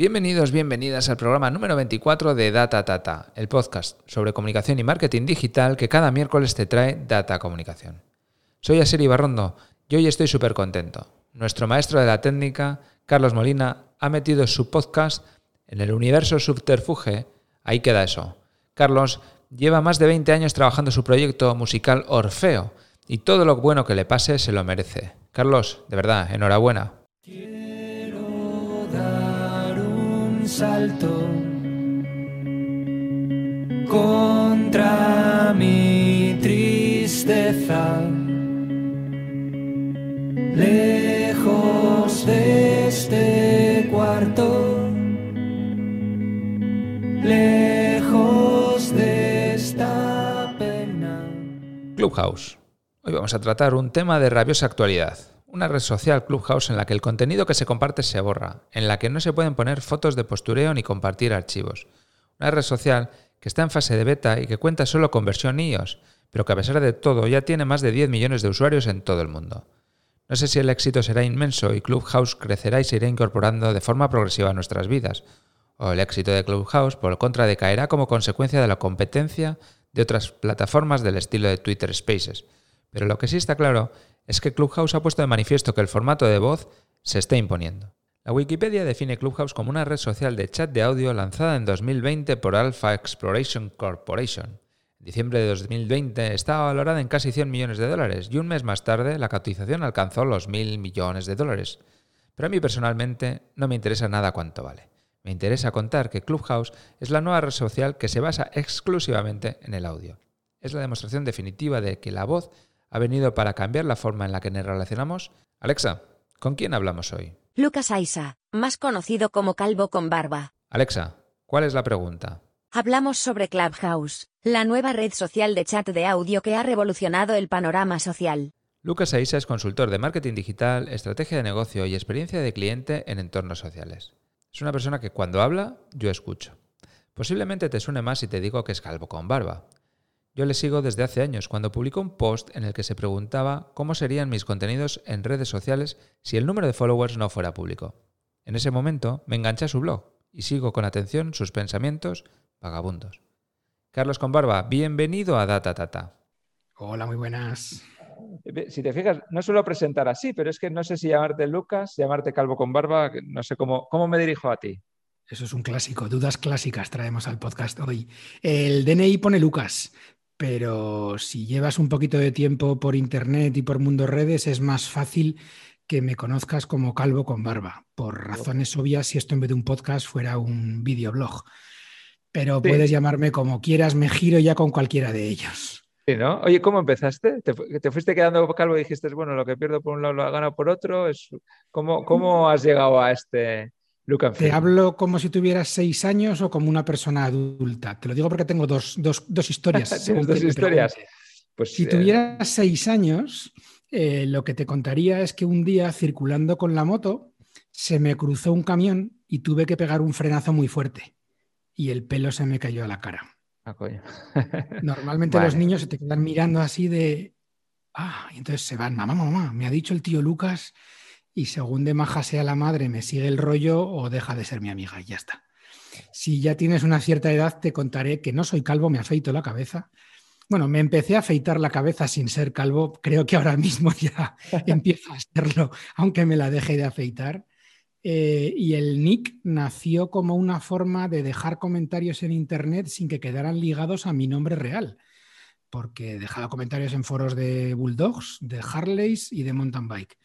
Bienvenidos, bienvenidas al programa número 24 de Data Tata, el podcast sobre comunicación y marketing digital que cada miércoles te trae Data Comunicación. Soy Asiri Barrondo y hoy estoy súper contento. Nuestro maestro de la técnica, Carlos Molina, ha metido su podcast en el universo subterfuge. Ahí queda eso. Carlos lleva más de 20 años trabajando su proyecto musical Orfeo y todo lo bueno que le pase se lo merece. Carlos, de verdad, enhorabuena. Salto contra mi tristeza, lejos de este cuarto, lejos de esta pena. Clubhouse. Hoy vamos a tratar un tema de rabiosa actualidad. Una red social Clubhouse en la que el contenido que se comparte se borra, en la que no se pueden poner fotos de postureo ni compartir archivos. Una red social que está en fase de beta y que cuenta solo con versión iOS, pero que a pesar de todo ya tiene más de 10 millones de usuarios en todo el mundo. No sé si el éxito será inmenso y Clubhouse crecerá y se irá incorporando de forma progresiva a nuestras vidas, o el éxito de Clubhouse por contra decaerá como consecuencia de la competencia de otras plataformas del estilo de Twitter Spaces. Pero lo que sí está claro es que Clubhouse ha puesto de manifiesto que el formato de voz se está imponiendo. La Wikipedia define Clubhouse como una red social de chat de audio lanzada en 2020 por Alpha Exploration Corporation. En diciembre de 2020 estaba valorada en casi 100 millones de dólares y un mes más tarde la cotización alcanzó los mil millones de dólares. Pero a mí personalmente no me interesa nada cuánto vale. Me interesa contar que Clubhouse es la nueva red social que se basa exclusivamente en el audio. Es la demostración definitiva de que la voz ha venido para cambiar la forma en la que nos relacionamos. Alexa, ¿con quién hablamos hoy? Lucas Aisa, más conocido como Calvo con Barba. Alexa, ¿cuál es la pregunta? Hablamos sobre Clubhouse, la nueva red social de chat de audio que ha revolucionado el panorama social. Lucas Aisa es consultor de marketing digital, estrategia de negocio y experiencia de cliente en entornos sociales. Es una persona que cuando habla, yo escucho. Posiblemente te suene más si te digo que es calvo con barba. Yo le sigo desde hace años, cuando publicó un post en el que se preguntaba cómo serían mis contenidos en redes sociales si el número de followers no fuera público. En ese momento me enganché a su blog y sigo con atención sus pensamientos vagabundos. Carlos con barba, bienvenido a Data Tata. Hola, muy buenas. Si te fijas, no suelo presentar así, pero es que no sé si llamarte Lucas, llamarte Calvo con barba, no sé cómo, cómo me dirijo a ti. Eso es un clásico, dudas clásicas traemos al podcast hoy. El DNI pone Lucas, pero si llevas un poquito de tiempo por internet y por mundo redes, es más fácil que me conozcas como calvo con barba, por razones obvias si esto en vez de un podcast fuera un videoblog. Pero Sí. puedes llamarme como quieras, me giro ya con cualquiera de ellos. Sí, ¿no? Oye, ¿cómo empezaste? ¿Te, fu- te fuiste quedando calvo y dijiste, bueno, lo que pierdo por un lado lo gano por otro? Es, ¿cómo, cómo has llegado a este ¿Te hablo como si tuvieras seis años o como una persona adulta? Te lo digo porque tengo dos, dos- dos historias. ¿Tienes dos historias? Pues, Si eh, tuvieras seis años, eh, lo que te contaría es que un día circulando con la moto se me cruzó un camión y tuve que pegar un frenazo muy fuerte y el pelo se me cayó a la cara. ah, coño. Normalmente los niños se te quedan mirando así de, ah, y entonces se van, mamá, mamá, me ha dicho el tío Lucas y según de maja sea la madre, me sigue el rollo o deja de ser mi amiga y ya está. Si ya tienes una cierta edad, te contaré que no soy calvo, me afeito la cabeza. Bueno, me empecé a afeitar la cabeza sin ser calvo, creo que ahora mismo ya empiezo a serlo, aunque me la deje de afeitar. Eh, y el nick nació como una forma de dejar comentarios en internet sin que quedaran ligados a mi nombre real, porque dejaba comentarios en foros de bulldogs, de Harleys y de mountain bike.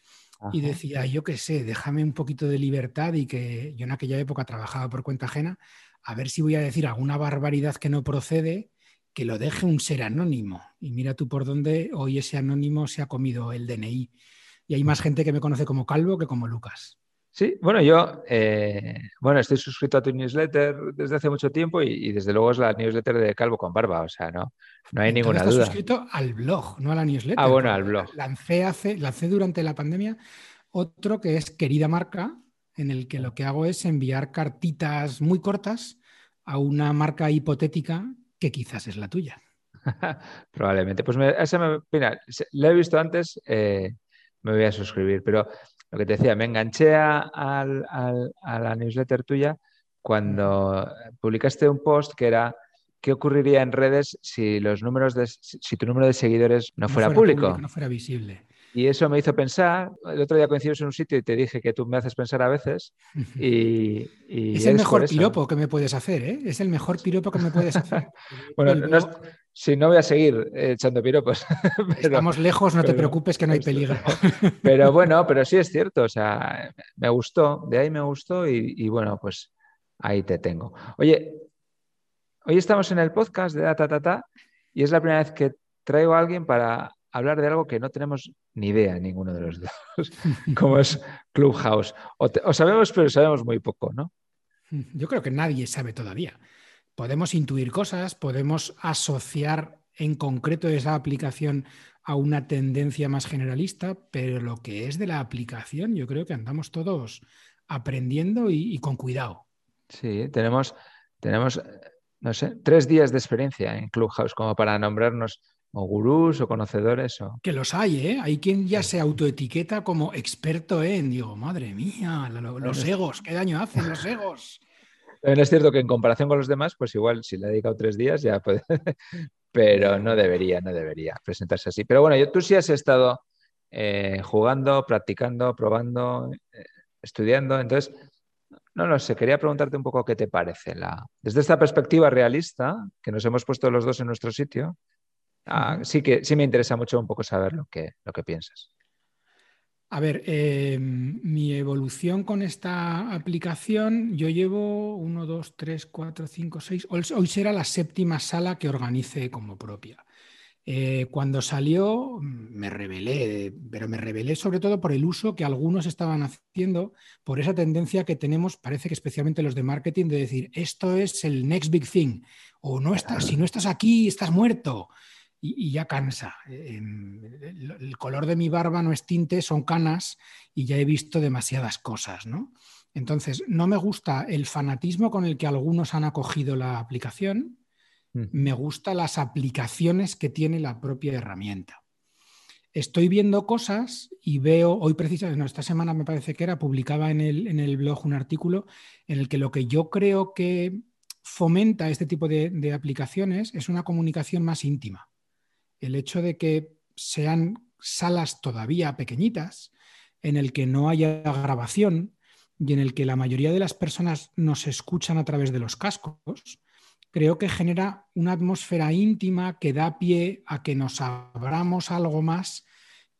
Y decía, yo qué sé, déjame un poquito de libertad y que yo en aquella época trabajaba por cuenta ajena, a ver si voy a decir alguna barbaridad que no procede, que lo deje un ser anónimo. Y mira tú por dónde hoy ese anónimo se ha comido el DNI. Y hay más gente que me conoce como Calvo que como Lucas. Sí, bueno, yo eh, bueno, estoy suscrito a tu newsletter desde hace mucho tiempo y, y desde luego es la newsletter de Calvo con Barba, o sea, no, no hay Entonces ninguna estás duda. suscrito al blog, no a la newsletter. Ah, bueno, al blog. Lancé, hace, lancé durante la pandemia otro que es Querida Marca, en el que lo que hago es enviar cartitas muy cortas a una marca hipotética que quizás es la tuya. Probablemente. Pues me, ese me- mira, lo he visto antes, eh, me voy a suscribir, pero lo que te decía, me enganché a, al- al- a la newsletter tuya cuando publicaste un post que era ¿qué ocurriría en redes si los números de, si si tu número de seguidores no, fuera, público? No fuera visible. Y eso me hizo pensar, el otro día coincidimos en un sitio y te dije que tú me haces pensar a veces y, y Es el mejor piropo que me puedes hacer, ¿eh? Es el mejor piropo que me puedes hacer. Bueno, El no si no voy a seguir echando piropos. pero- Estamos lejos, no te preocupes que no hay peligro. Pero bueno, pero sí es cierto, o sea, me gustó, de ahí me gustó y, y bueno, pues ahí te tengo. Oye, hoy estamos en el podcast de Data Tata y es la primera vez que traigo a alguien para hablar de algo que no tenemos ni idea ninguno de los dos, como es Clubhouse. O, te- o sabemos, pero sabemos muy poco, ¿no? Yo creo que nadie sabe todavía. Podemos intuir cosas, podemos asociar en concreto esa aplicación a una tendencia más generalista, pero lo que es de la aplicación, yo creo que andamos todos aprendiendo y, y con cuidado. Sí, tenemos, tenemos, eh, no sé, tres días de experiencia en Clubhouse como para nombrarnos o gurús o conocedores o... Que los hay, ¿eh? Hay quien ya se autoetiqueta como experto en. Digo, madre mía, lo- los egos, qué daño hacen los egos. También es cierto que en comparación con los demás, pues igual si le he dedicado tres días ya puede, pero no debería, no debería presentarse así. Pero bueno, yo, tú sí has estado eh, jugando, practicando, probando, eh, estudiando, entonces, no lo sé, quería preguntarte un poco qué te parece la, desde esta perspectiva realista, que nos hemos puesto los dos en nuestro sitio, ah, sí que sí me interesa mucho un poco saber lo que, lo que piensas. A ver, eh, mi evolución con esta aplicación, yo llevo 1, 2, 3, 4, 5, 6. Hoy hoy será la séptima sala que organice como propia. Eh, cuando salió me rebelé, pero me rebelé sobre todo por el uso que algunos estaban haciendo, por esa tendencia que tenemos, parece que especialmente los de marketing, de decir, esto es el next big thing, o no estás, si no estás aquí, estás muerto. Y, y ya cansa. El, el color de mi barba no es tinte, son canas y ya he visto demasiadas cosas, ¿no? Entonces, no me gusta el fanatismo con el que algunos han acogido la aplicación, me gustan las aplicaciones que tiene la propia herramienta. Estoy viendo cosas y veo, hoy precisamente, no, esta semana me parece que era, publicaba en el, en el blog un artículo en el que lo que yo creo que fomenta este tipo de, de aplicaciones es una comunicación más íntima. El hecho de que sean salas todavía pequeñitas, en el que no haya grabación y en el que la mayoría de las personas nos escuchan a través de los cascos, creo que genera una atmósfera íntima que da pie a que nos abramos algo más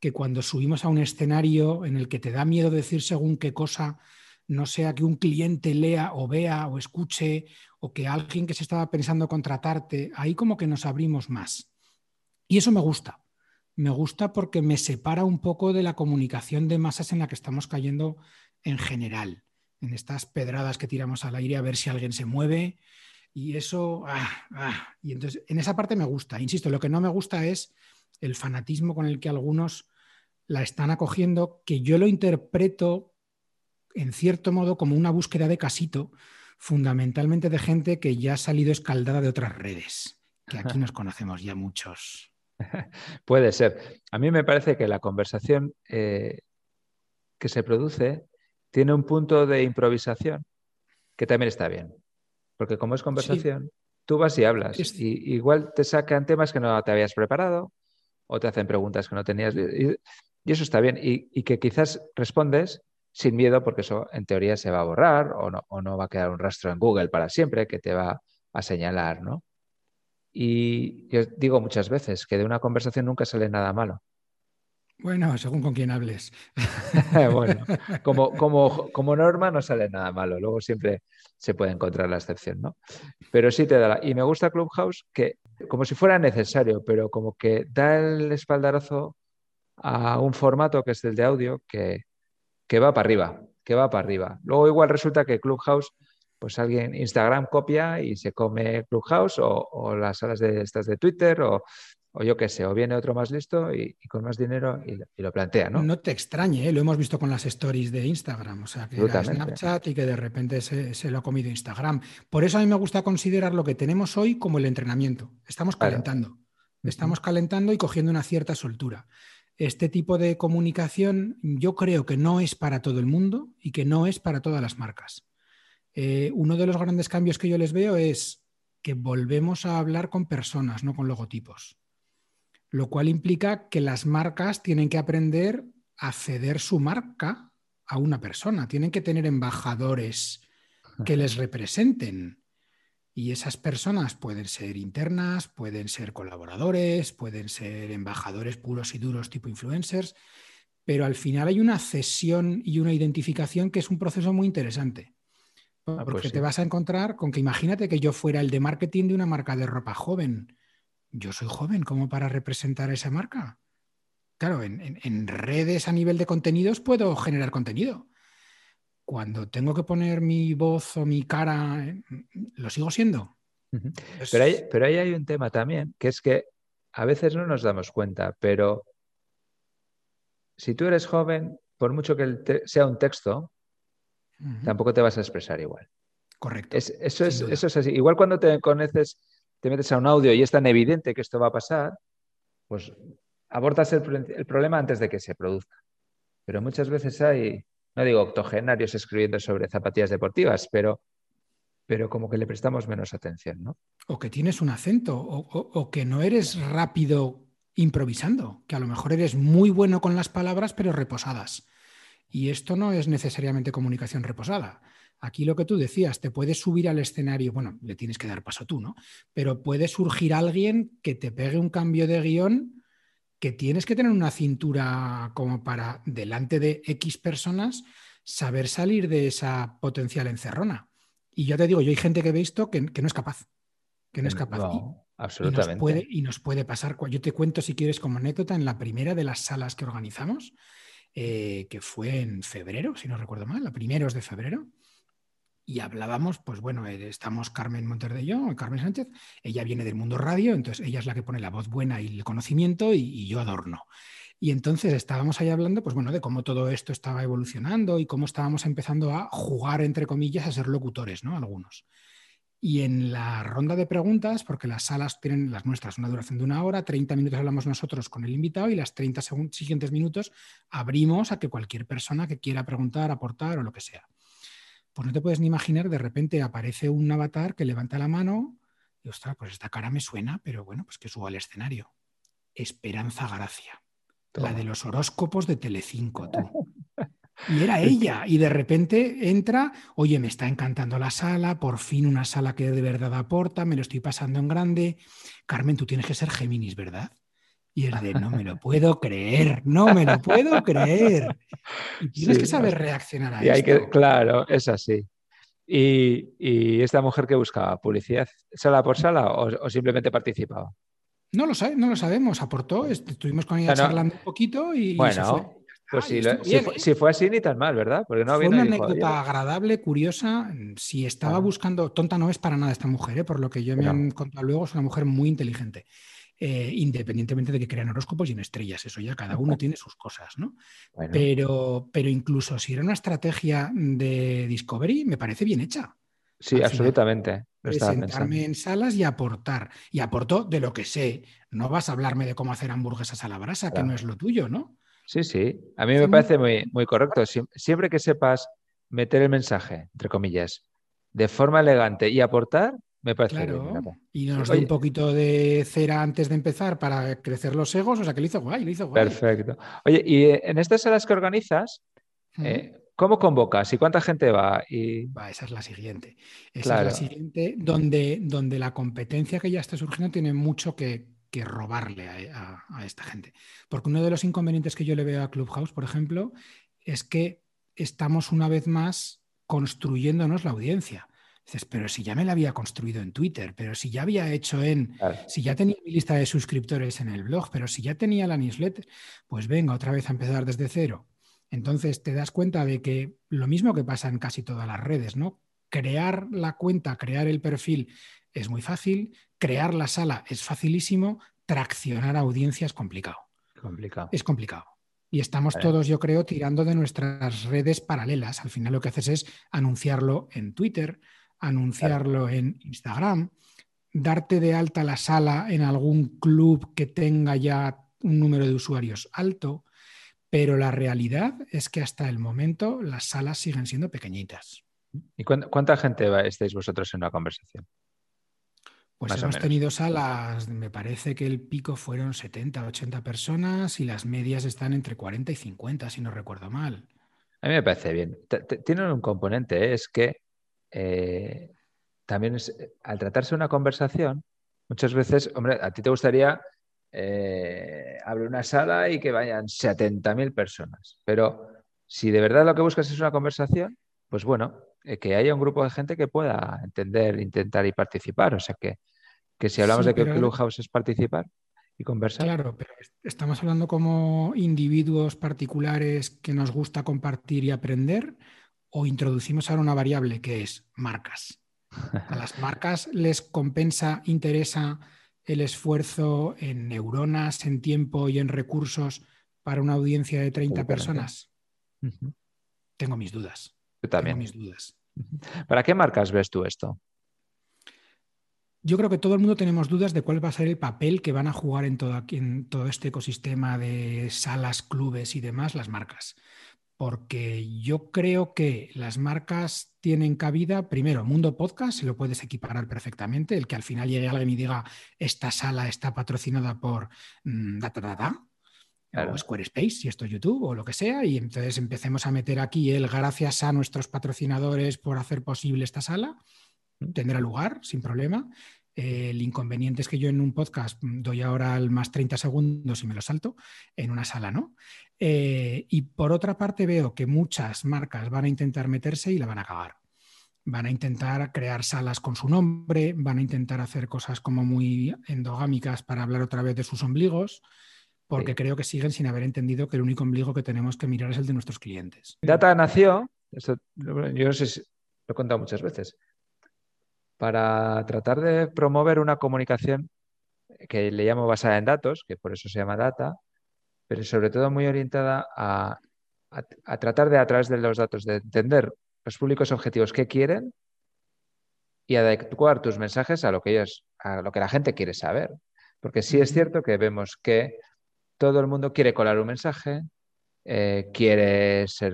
que cuando subimos a un escenario en el que te da miedo decir según qué cosa, no sea que un cliente lea o vea o escuche o que alguien que se estaba pensando contratarte, ahí como que nos abrimos más. Y eso me gusta. Me gusta porque me separa un poco de la comunicación de masas en la que estamos cayendo en general, en estas pedradas que tiramos al aire a ver si alguien se mueve, y eso, ah, ah. y entonces en esa parte me gusta. Insisto, lo que no me gusta es el fanatismo con el que algunos la están acogiendo, que yo lo interpreto en cierto modo como una búsqueda de casito, fundamentalmente de gente que ya ha salido escaldada de otras redes, que aquí nos conocemos ya muchos. Puede ser. A mí me parece que la conversación eh, que se produce tiene un punto de improvisación que también está bien. Porque como es conversación, sí. tú vas y hablas. Es... Y igual te sacan temas que no te habías preparado o te hacen preguntas que no tenías. Y, y eso está bien. Y, y, que quizás respondes sin miedo porque eso en teoría se va a borrar o no, o no va a quedar un rastro en Google para siempre que te va a señalar, ¿no? Y yo digo muchas veces que de una conversación nunca sale nada malo. Bueno, según con quién hables. bueno, como, como, como, norma no sale nada malo, luego siempre se puede encontrar la excepción, ¿no? Pero sí te da la... Y me gusta Clubhouse que, como si fuera necesario, pero como que da el espaldarazo a un formato que es el de audio que, que va para arriba, que va para arriba. Luego igual resulta que Clubhouse, pues alguien, Instagram copia y se come Clubhouse o, o las salas de estas de Twitter o o yo qué sé, o viene otro más listo y, y con más dinero y, y, lo plantea, ¿no? No te extrañe, ¿eh? lo hemos visto con las stories de Instagram, o sea, que era Snapchat y que de repente se, se, lo ha comido Instagram. Por eso a mí me gusta considerar lo que tenemos hoy como el entrenamiento. Estamos calentando, claro. estamos calentando y cogiendo una cierta soltura. este tipo de comunicación yo creo que no es para todo el mundo y que no es para todas las marcas. Eh, uno de los grandes cambios que yo les veo es que volvemos a hablar con personas, no con logotipos. Lo cual implica que las marcas tienen que aprender a ceder su marca a una persona. Tienen que tener embajadores que les representen. Y esas personas pueden ser internas, pueden ser colaboradores, pueden ser embajadores puros y duros tipo influencers, pero al final hay una cesión y una identificación que es un proceso muy interesante. Ah, Porque pues sí. te vas a encontrar con que imagínate que yo fuera el de marketing de una marca de ropa joven. Yo soy joven, ¿cómo para representar a esa marca? Claro, en, en- en redes a nivel de contenidos puedo generar contenido. Cuando tengo que poner mi voz o mi cara, eh, ¿lo sigo siendo? Pero ahí, pero ahí hay un tema también, que es que a veces no nos damos cuenta, pero si tú eres joven, por mucho que sea un texto, Tampoco te vas a expresar igual. Correcto. Es- eso, es, eso es así. Igual cuando te conoces, te metes a un audio y es tan evidente que esto va a pasar, pues abordas el, pro- el problema antes de que se produzca. Pero muchas veces hay, no digo octogenarios escribiendo sobre zapatillas deportivas, pero, pero como que le prestamos menos atención, ¿no? O que tienes un acento, o, o- o que no eres rápido improvisando, que a lo mejor eres muy bueno con las palabras, pero reposadas. Y esto no es necesariamente comunicación reposada. Aquí lo que tú decías, te puedes subir al escenario, bueno, le tienes que dar paso tú, ¿no? Pero puede surgir alguien que te pegue un cambio de guion que tienes que tener una cintura como para, delante de X personas, saber salir de esa potencial encerrona. Y yo te digo, yo hay gente que he visto que, que no es capaz, que no es capaz. Y- No, y nos, absolutamente. puede, y nos puede pasar. Yo te cuento, si quieres, como anécdota, en la primera de las salas que organizamos, eh, que fue en febrero, si no recuerdo mal, a primeros de febrero. Y hablábamos, pues bueno, eh, estamos Carmen Monter de yo, Carmen Sánchez, ella viene del mundo radio, entonces ella es la que pone la voz buena y el conocimiento y, y yo adorno. Y entonces estábamos ahí hablando, pues bueno, de cómo todo esto estaba evolucionando y cómo estábamos empezando a jugar, entre comillas, a ser locutores, ¿no? Algunos. Y en la ronda de preguntas, porque las salas tienen las nuestras una duración de una hora, 30 minutos hablamos nosotros con el invitado y las 30 segun- siguientes minutos abrimos a que cualquier persona que quiera preguntar, aportar o lo que sea. Pues no te puedes ni imaginar, de repente aparece un avatar que levanta la mano y, ostras, pues esta cara me suena, pero bueno, pues que subo al escenario. Esperanza Gracia, la de los horóscopos de Telecinco, tú. Y era ella, y de repente entra, oye, me está encantando la sala, por fin una sala que de verdad aporta, me lo estoy pasando en grande. Carmen, tú tienes que ser Géminis, ¿verdad? Y es de, no me lo puedo creer, no me lo puedo creer. Y tienes Sí, que saber reaccionar a Y hay que, claro, es así. Y, y esta mujer que buscaba publicidad, sala por sala o, o simplemente participaba. No lo sabe, no lo sabemos, aportó, est- estuvimos con ella No, no. charlando un poquito y, y se fue. Bueno, pues Ah, lo- si ¿eh? si fue así, ni tan mal, ¿verdad? Porque no Fue una dijo, anécdota "Oye, agradable, curiosa. Si estaba buscando, tonta no es para nada esta mujer, ¿eh? por lo que yo me han contado luego, es una mujer muy inteligente. Eh, independientemente de que crean horóscopos y en estrellas, eso ya cada uno tiene sus cosas, ¿no? bueno, Pero, pero incluso si era una estrategia de Discovery, me parece bien hecha. sí, al final, absolutamente. Estaba Presentarme en salas y aportar. Y aportó de lo que sé. No vas a hablarme de cómo hacer hamburguesas a la brasa, que no es lo tuyo, ¿no? Sí, sí. A mí me parece muy, muy correcto. Siem- Siempre que sepas meter el mensaje, entre comillas, de forma elegante y aportar, me parece bien. Claro. Rafa. Y nos oye. un poquito de cera antes de empezar para crecer los egos, o sea que lo hizo guay, lo hizo guay. Perfecto. Oye, y eh, en estas salas que organizas, eh, ¿cómo convocas y cuánta gente va? Y Va, esa es la siguiente. Esa Claro. es la siguiente, donde, donde la competencia que ya está surgiendo tiene mucho que, que robarle a, a- a esta gente. Porque uno de los inconvenientes que yo le veo a Clubhouse, por ejemplo, es que estamos una vez más construyéndonos la audiencia. Dices, pero si ya me la había construido en Twitter, pero si ya había hecho en, Claro. si ya tenía mi lista de suscriptores en el blog, pero si ya tenía la newsletter, pues venga otra vez a empezar desde cero. Entonces te das cuenta de que lo mismo que pasa en casi todas las redes, ¿no? Crear la cuenta, crear el perfil es muy fácil, crear la sala es facilísimo, traccionar audiencia es complicado. complicado. Es complicado. Y estamos Vale. todos, yo creo, tirando de nuestras redes paralelas. Al final lo que haces es anunciarlo en Twitter, anunciarlo en Instagram, darte de alta la sala en algún club que tenga ya un número de usuarios alto, pero la realidad es que hasta el momento las salas siguen siendo pequeñitas. ¿Y cuánta, gente estáis vosotros en una conversación? Pues Más hemos tenido salas, me parece que el pico fueron 70, 80 personas y las medias están entre 40 y 50, si no recuerdo mal. A mí me parece bien. T- t- Tienen un componente, ¿eh? es que eh, también es, al tratarse de una conversación, muchas veces, hombre, a ti te gustaría eh, abrir una sala y que vayan 70.000 personas, pero si de verdad lo que buscas es una conversación, pues bueno, que haya un grupo de gente que pueda entender, intentar y participar. O sea que, que si hablamos Sí, de que pero- Clubhouse es participar y conversar, Claro, pero est- estamos hablando como individuos particulares que nos gusta compartir y aprender o introducimos ahora una variable que es marcas. A las marcas les compensa, interesa el esfuerzo en neuronas, en tiempo y en recursos para una audiencia de 30 Absolutamente. personas. Tengo mis dudas. Yo Tengo también. mis dudas. ¿Para qué marcas ves tú esto? Yo creo que todo el mundo tenemos dudas de cuál va a ser el papel que van a jugar en todo, aquí- en todo este ecosistema de salas, clubes y demás las marcas. Porque yo creo que las marcas tienen cabida, primero, mundo podcast, se lo puedes equiparar perfectamente, el que al final llegue alguien y diga, esta sala está patrocinada por mm, da, da, da, da", Claro. o Squarespace, si esto es YouTube o lo que sea, y entonces empecemos a meter aquí el gracias a nuestros patrocinadores por hacer posible esta sala, tendrá lugar sin problema. El inconveniente es que yo en un podcast doy ahora al más 30 segundos y me lo salto, en una sala no. Eh, y por otra parte veo que muchas marcas van a intentar meterse y la van a cagar. Van a intentar crear salas con su nombre, van a intentar hacer cosas como muy endogámicas para hablar otra vez de sus ombligos, porque Sí. creo que siguen sin haber entendido que el único ombligo que tenemos que mirar es el de nuestros clientes. Data nació, esto, yo no sé si lo he contado muchas veces, para tratar de promover una comunicación que le llamo basada en datos, que por eso se llama data, pero sobre todo muy orientada a, a- a tratar de, a través de los datos, de entender los públicos objetivos que quieren y adecuar tus mensajes a lo que ellos, a lo que la gente quiere saber. Porque sí es cierto que vemos que todo el mundo quiere colar un mensaje, eh, quiere ser,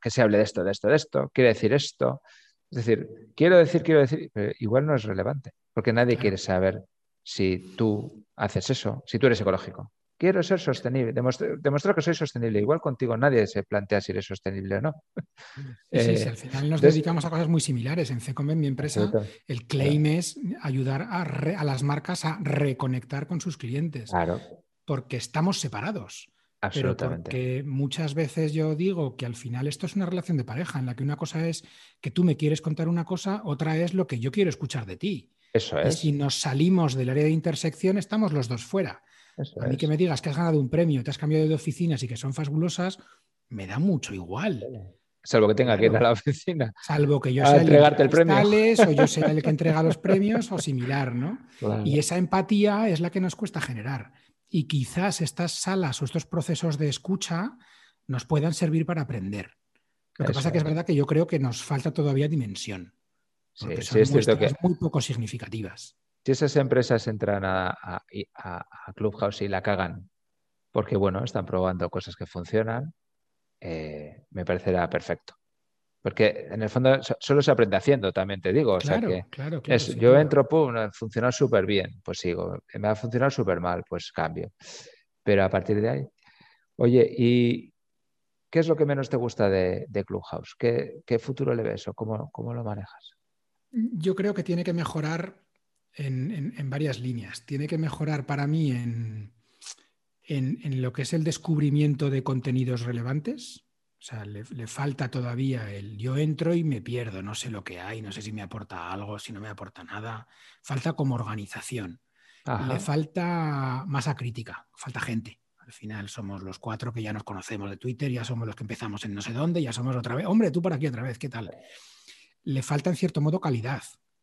que se hable de esto, de esto, de esto, quiere decir esto. Es decir, quiero decir, quiero decir, pero igual no es relevante, porque nadie quiere saber si tú haces eso, si tú eres ecológico. Quiero ser sostenible, demostrar, demostrar que soy sostenible. Igual contigo nadie se plantea si eres sostenible o no. Sí, sí, sí, Eh, al final nos dedicamos a cosas muy similares. En Cecom, en mi empresa, el claim es ayudar a, re- a las marcas a reconectar con sus clientes, Claro, porque estamos separados. Pero absolutamente. porque muchas veces yo digo que al final esto es una relación de pareja, en la que una cosa es que tú me quieres contar una cosa, otra es lo que yo quiero escuchar de ti. Eso Y es. si nos salimos del área de intersección, estamos los dos fuera. eso A mí es. que me digas que has ganado un premio, te has cambiado de oficinas y que son fabulosas, me da mucho igual. Salvo que tenga que ir a la oficina. Salvo que yo sea el entregarte el premio. cristales, o yo sea el que entrega los premios o similar, ¿no? Claro. Y esa empatía es la que nos cuesta generar. Y quizás estas salas o estos procesos de escucha nos puedan servir para aprender. Lo que Eso pasa que es verdad que yo creo que nos falta todavía dimensión. Porque sí son es cierto que muy poco significativas. si esas empresas entran a- a Clubhouse y la cagan, porque bueno, están probando cosas que funcionan, eh, me parecerá perfecto. Porque en el fondo so- solo se aprende haciendo, también te digo. O sea Claro, que claro, claro. es- sin yo entro, pum, ha funcionado súper bien, pues sigo. Me va a funcionar súper mal, pues cambio. Pero a partir de ahí. Oye, ¿y qué es lo que menos te gusta de, de Clubhouse? ¿Qué, qué futuro le ves o cómo, cómo lo manejas? Yo creo que tiene que mejorar en, en- en varias líneas. Tiene que mejorar para mí en lo que es el descubrimiento de contenidos relevantes. O sea, le, le falta todavía el yo entro y me pierdo, no sé lo que hay, no sé si me aporta algo, si no me aporta nada. Falta como organización. Ajá. Le falta masa crítica, falta gente. Al final somos los cuatro que ya nos conocemos de Twitter, ya somos los que empezamos en no sé dónde, ya somos otra vez. Hombre, tú por aquí otra vez, ¿qué tal? Le falta en cierto modo calidad,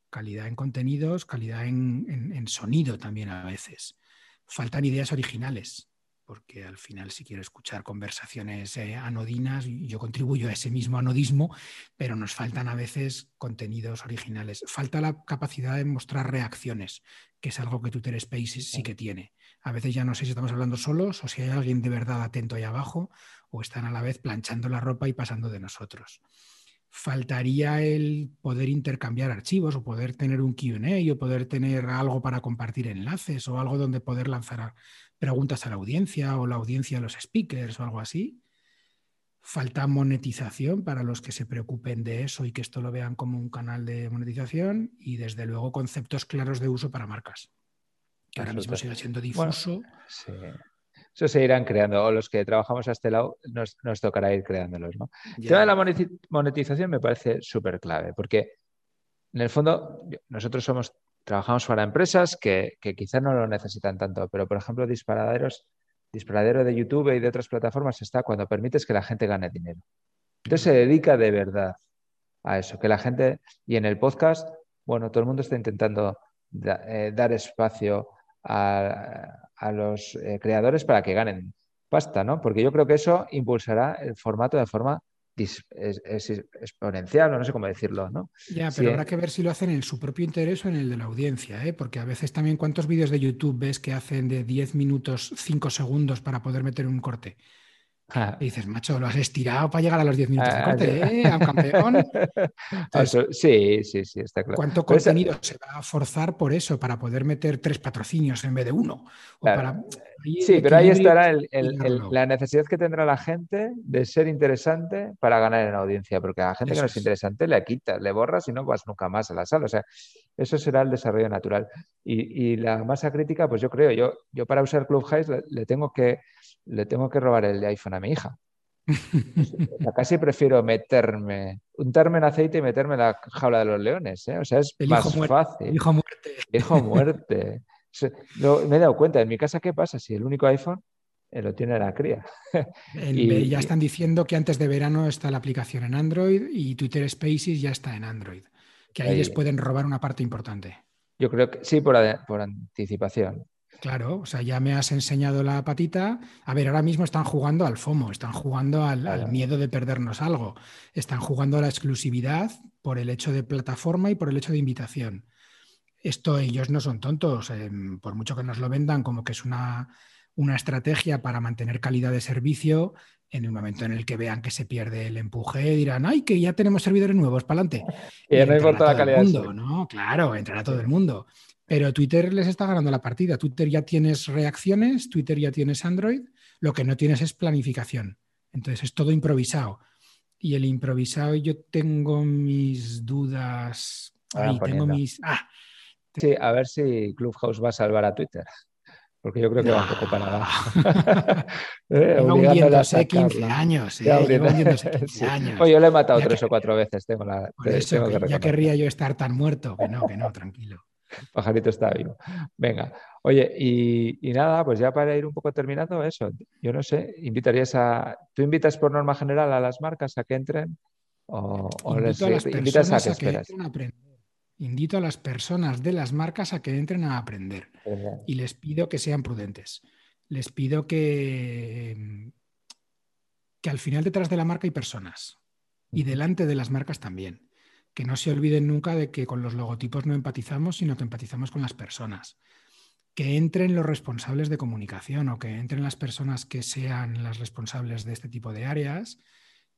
calidad en contenidos, calidad en, en- en sonido también a veces. Faltan ideas originales. Porque al final si quiero escuchar conversaciones eh, anodinas, yo contribuyo a ese mismo anodismo, pero nos faltan a veces contenidos originales. Falta la capacidad de mostrar reacciones, que es algo que Twitter Spaces sí que tiene. A veces ya no sé si estamos hablando solos o si hay alguien de verdad atento ahí abajo o están a la vez planchando la ropa y pasando de nosotros faltaría el poder intercambiar archivos o poder tener un QA o poder tener algo para compartir enlaces o algo donde poder lanzar preguntas a la audiencia o la audiencia a los speakers o algo así. Falta monetización para los que se preocupen de eso y que esto lo vean como un canal de monetización y desde luego conceptos claros de uso para marcas. Que ahora mismo sigue siendo difuso. sí. Eso se irán creando, o los que trabajamos a este lado nos, tocará ir creándolos. ¿no? El tema de la monetización me parece súper clave, porque en el fondo nosotros somos, trabajamos para empresas que, quizás no lo necesitan tanto, pero por ejemplo, disparaderos, disparadero de YouTube y de otras plataformas está cuando permites que la gente gane dinero. Entonces se dedica de verdad a eso, que la gente, y en el podcast, bueno, todo el mundo está intentando eh, dar espacio a, a los eh, creadores para que ganen pasta, ¿no? Porque yo creo que eso impulsará el formato de forma exponencial, o no sé cómo decirlo, ¿no? Ya, pero habrá que ver si lo hacen en su propio interés o en el de la audiencia, ¿eh? porque a veces también cuántos vídeos de YouTube ves que hacen de 10 minutos, 5 segundos para poder meter un corte. Ah. Y dices, macho, lo has estirado para llegar a los 10 minutos de ah, corte, ¿eh? A campeón. sí, sí, sí, está claro. ¿Cuánto contenido se va a forzar por eso, para poder meter tres patrocinios en vez de uno? Sí, pero ahí estará la necesidad que tendrá la gente de ser interesante para ganar en audiencia, porque a la gente que no es interesante le quitas, le borras y no vas nunca más a la sala. O sea, eso será el desarrollo natural. Y, la masa crítica, pues yo creo, yo, yo para usar Clubhouse le, le tengo que le tengo que robar el iPhone a mi hija. casi prefiero meterme, untarme en aceite y meterme en la jaula de los leones. ¿eh? O sea, es más fácil. Hijo muerte. Hijo muerte. me he dado cuenta, en mi casa, ¿qué pasa? Si el único iPhone eh, lo tiene la cría. y, ya están diciendo que antes de verano está la aplicación en Android y Twitter Spaces ya está en Android. Que ahí, les pueden robar una parte importante. Yo creo que sí, por, por anticipación. Claro, o sea, ya me has enseñado la patita. A ver, ahora mismo están jugando al FOMO, están jugando al, miedo de perdernos algo, están jugando a la exclusividad por el hecho de plataforma y por el hecho de invitación. Esto ellos no son tontos, em, por mucho que nos lo vendan como que es una, una estrategia para mantener calidad de servicio, en el momento en el que vean que se pierde el empuje, dirán, ay, que ya tenemos servidores nuevos, para adelante. Y, no importa la calidad. Mundo, ¿no? Claro, entrará todo el mundo. Pero Twitter les está ganando la partida. Twitter ya tienes reacciones, Twitter ya tienes Android, lo que no tienes es planificación. Entonces es todo improvisado. Y el improvisado yo tengo mis dudas. Ahí, tengo mis... Ah, sí, a ver si Clubhouse va a salvar a Twitter. Porque yo creo que va un poco para nada. eh, hundiéndose 15 años. Eh, hundiéndose 15 años. Oye, yo le he matado tres o cuatro veces. Tengo la, ya querría yo estar tan muerto. Que no, que no, tranquilo. Pajarito está vivo. Venga, oye, y, nada, pues ya para ir un poco terminando eso, yo no sé, invitarías a, ¿tú invitas por norma general a las marcas a que entren o, les invitas a que, esperas? Invito a las personas de las marcas a que entren a aprender. Y les pido que sean prudentes. Les pido que, que al final detrás de la marca hay personas. Y delante de las marcas también que no se olviden nunca de que con los logotipos no empatizamos, sino que empatizamos con las personas. Que entren los responsables de comunicación o que entren las personas que sean las responsables de este tipo de áreas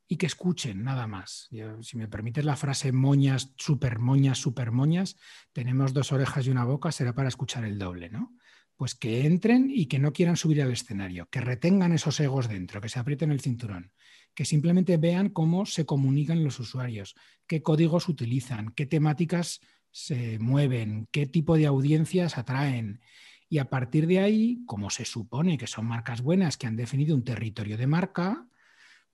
y que escuchen nada más. si me permites la frase moñas, super moñas, super moñas, tenemos dos orejas y una boca, será para escuchar el doble, ¿no? Pues que entren y que no quieran subir al escenario, que retengan esos egos dentro, que se aprieten el cinturón, que simplemente vean cómo se comunican los usuarios, qué códigos utilizan, qué temáticas se mueven, qué tipo de audiencias atraen. Y a partir de ahí, como se supone que son marcas buenas que han definido un territorio de marca,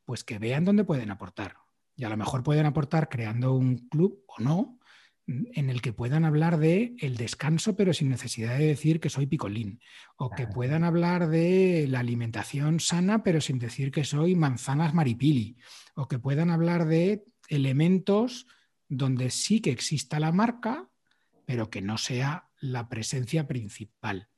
pues que vean dónde pueden aportar. Y a lo mejor pueden aportar creando un club o no, en el que puedan hablar de el descanso, pero sin necesidad de decir que soy picolín, o que puedan hablar de la alimentación sana, pero sin decir que soy manzanas maripili, o que puedan hablar de elementos donde sí que exista la marca, pero que no sea la presencia principal.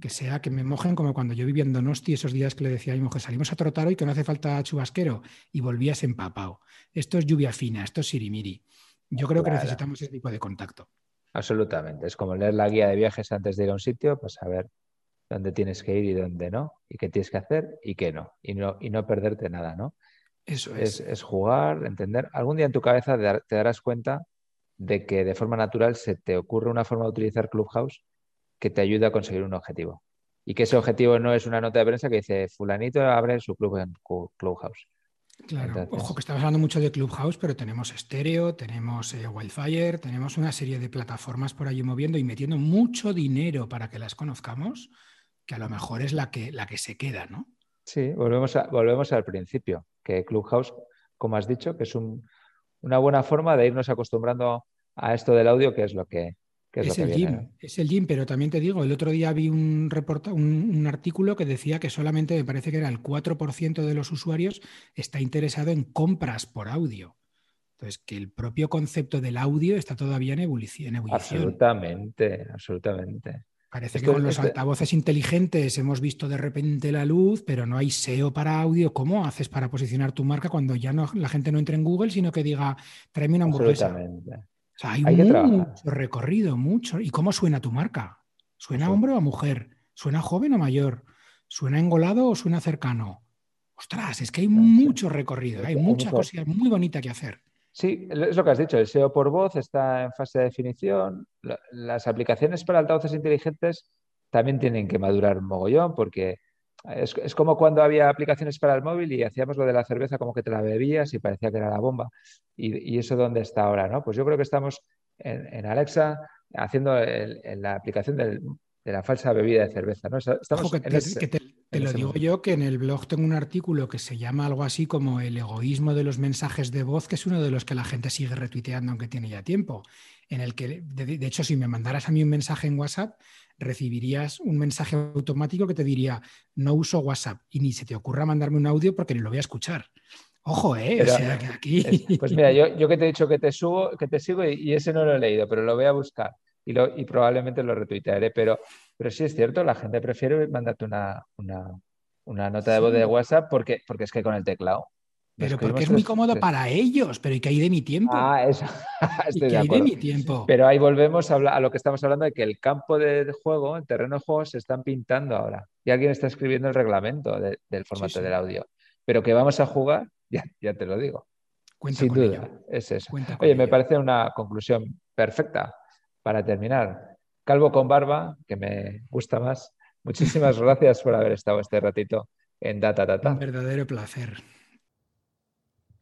Que sea que me mojen como cuando yo vivía en Donosti esos días que le decía a mi mujer, salimos a trotar hoy que no hace falta chubasquero y volvías empapado. Esto es lluvia fina, esto es sirimiri. Yo creo que necesitamos ese tipo de contacto. Absolutamente. Es como leer la guía de viajes antes de ir a un sitio, pues saber dónde tienes que ir y dónde no, y qué tienes que hacer y qué no, y no, y no perderte nada, ¿no? Eso Es, es. es jugar, entender. Algún día en tu cabeza te dar- te darás cuenta de que de forma natural se te ocurre una forma de utilizar Clubhouse que te ayuda a conseguir un objetivo. Y que ese objetivo no es una nota de prensa que dice, fulanito abre su club en Clubhouse. Claro, Entonces- ojo que estamos hablando mucho de Clubhouse, pero tenemos Stereo, tenemos eh, Wildfire, tenemos una serie de plataformas por allí moviendo y metiendo mucho dinero para que las conozcamos, que a lo mejor es la que, la que se queda, ¿no? Sí, volvemos, a- volvemos al principio, que Clubhouse, como has dicho, que es un- una buena forma de irnos acostumbrando a esto del audio, que es lo que, que es el viene. gym, es el gym, pero también te digo, el otro día vi un, reporta- un, un artículo que decía que solamente me parece que era el 4% de los usuarios está interesado en compras por audio. Entonces, que el propio concepto del audio está todavía en ebullici- en ebullición. Absolutamente, absolutamente. Parece Esto- que con los altavoces inteligentes hemos visto de repente la luz, pero no hay SEO para audio. ¿Cómo haces para posicionar tu marca cuando ya no, la gente no entra en Google, sino que diga, tráeme una hamburguesa? Absolutamente. O sea, hay, mucho trabajar. recorrido, mucho. ¿Y cómo suena tu marca? ¿Suena Sí. hombre o mujer? ¿Suena joven o mayor? ¿Suena engolado o suena cercano? Ostras, es que hay sí. mucho recorrido, hay Hay mucha mucho- cosa muy bonita que hacer. Sí, es lo que has dicho, el SEO por voz está en fase de definición. La- Las aplicaciones para altavoces inteligentes también tienen que madurar mogollón porque es, es como cuando había aplicaciones para el móvil y hacíamos lo de la cerveza como que te la bebías y parecía que era la bomba. ¿Y, y eso dónde está ahora, no? Pues yo creo que estamos en, en Alexa haciendo el- en la aplicación del- de la falsa bebida de cerveza, ¿no? Estamos Ojo, que en te, ese- que te- te en lo digo momento. yo, que en el blog tengo un artículo que se llama algo así como el egoísmo de los mensajes de voz, que es uno de los que la gente sigue retuiteando aunque tiene ya tiempo. En el que, de, de hecho, si me mandaras a mí un mensaje en WhatsApp, recibirías un mensaje automático que te diría, no uso WhatsApp y ni se te ocurra mandarme un audio porque ni lo voy a escuchar. Ojo, ¿eh? Pero- o sea, que aquí... Es- pues mira, yo, yo que te he dicho que te subo, que te sigo y, y ese no lo he leído, pero lo voy a buscar y, lo, y probablemente lo retuitearé. Pero, pero sí es cierto, la gente prefiere mandarte una, una, una nota de voz de WhatsApp porque, porque es que con el teclado. Pero porque es muy cómodo tres- para ellos, pero ¿y qué hay de mi tiempo? Ah, eso. ¿Y Estoy qué de hay de mi tiempo? Pero ahí volvemos a, hablar- a lo que estamos hablando de que el campo de juego, el terreno de juego, se están pintando ahora. Y alguien está escribiendo el reglamento de- del formato sí. del audio. Pero que vamos a jugar, ya, ya te lo digo. Cuenta Sin con duda, ello. es eso. Cuenta Oye, me ello. parece una conclusión perfecta para terminar. Calvo con barba, que me gusta más. Muchísimas gracias por haber estado este ratito en Data Un Data. verdadero placer.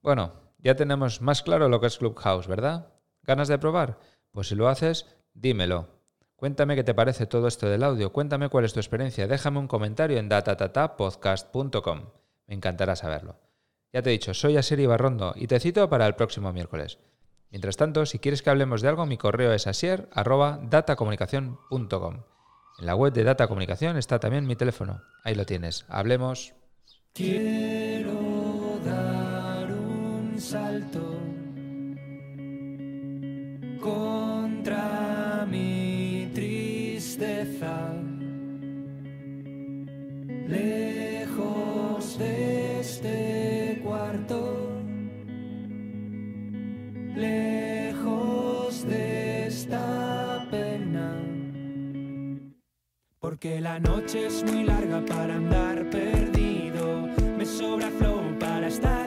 Bueno, ya tenemos más claro lo que es Clubhouse, ¿verdad? ¿Ganas de probar? Pues si lo haces, dímelo. Cuéntame qué te parece todo esto del audio, cuéntame cuál es tu experiencia, déjame un comentario en datatatapodcast.com. Me encantará saberlo. Ya te he dicho, soy Asiri Barrondo y te cito para el próximo miércoles. Mientras tanto, si quieres que hablemos de algo, mi correo es asier.datacomunicación.com. En la web de Data Comunicación está también mi teléfono. Ahí lo tienes. Hablemos. Quiero un salto contra mi tristeza, lejos de este cuarto, lejos de esta pena. Porque la noche es muy larga para andar perdido. Me sobra flow para estar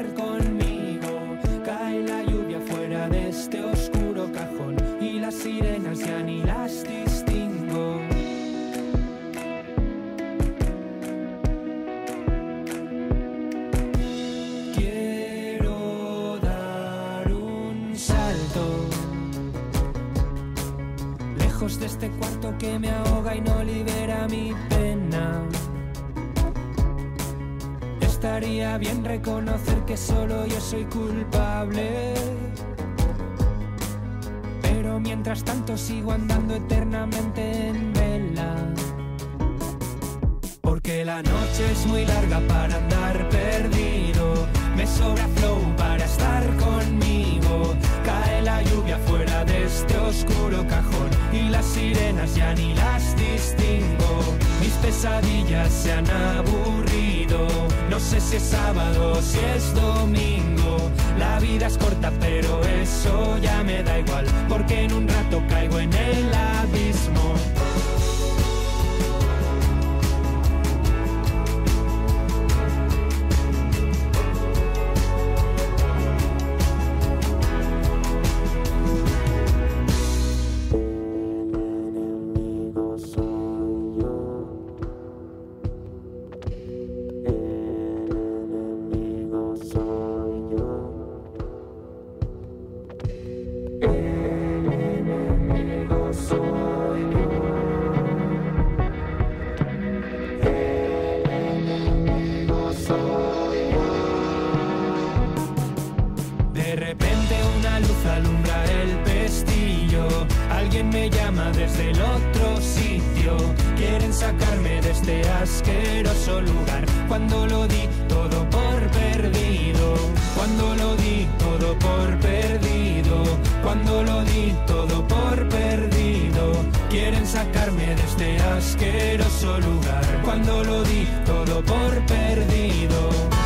cuarto que me ahoga y no libera mi pena. Estaría bien reconocer que solo yo soy culpable. Pero mientras tanto sigo andando eternamente en vela. Porque la noche es muy larga para andar perdido. Me sobra flow este oscuro cajón. y las sirenas ya ni las distingo. Mis pesadillas se han aburrido. No sé si es sábado o si es domingo. La vida es corta, pero eso ya me da igual, porque en un rato caigo en el abismo. Alguien me llama desde el otro sitio. Quieren sacarme de este asqueroso lugar. Cuando lo di todo por perdido. Cuando lo di todo por perdido. Cuando lo di todo por perdido. Quieren sacarme de este asqueroso lugar. Cuando lo di todo por perdido.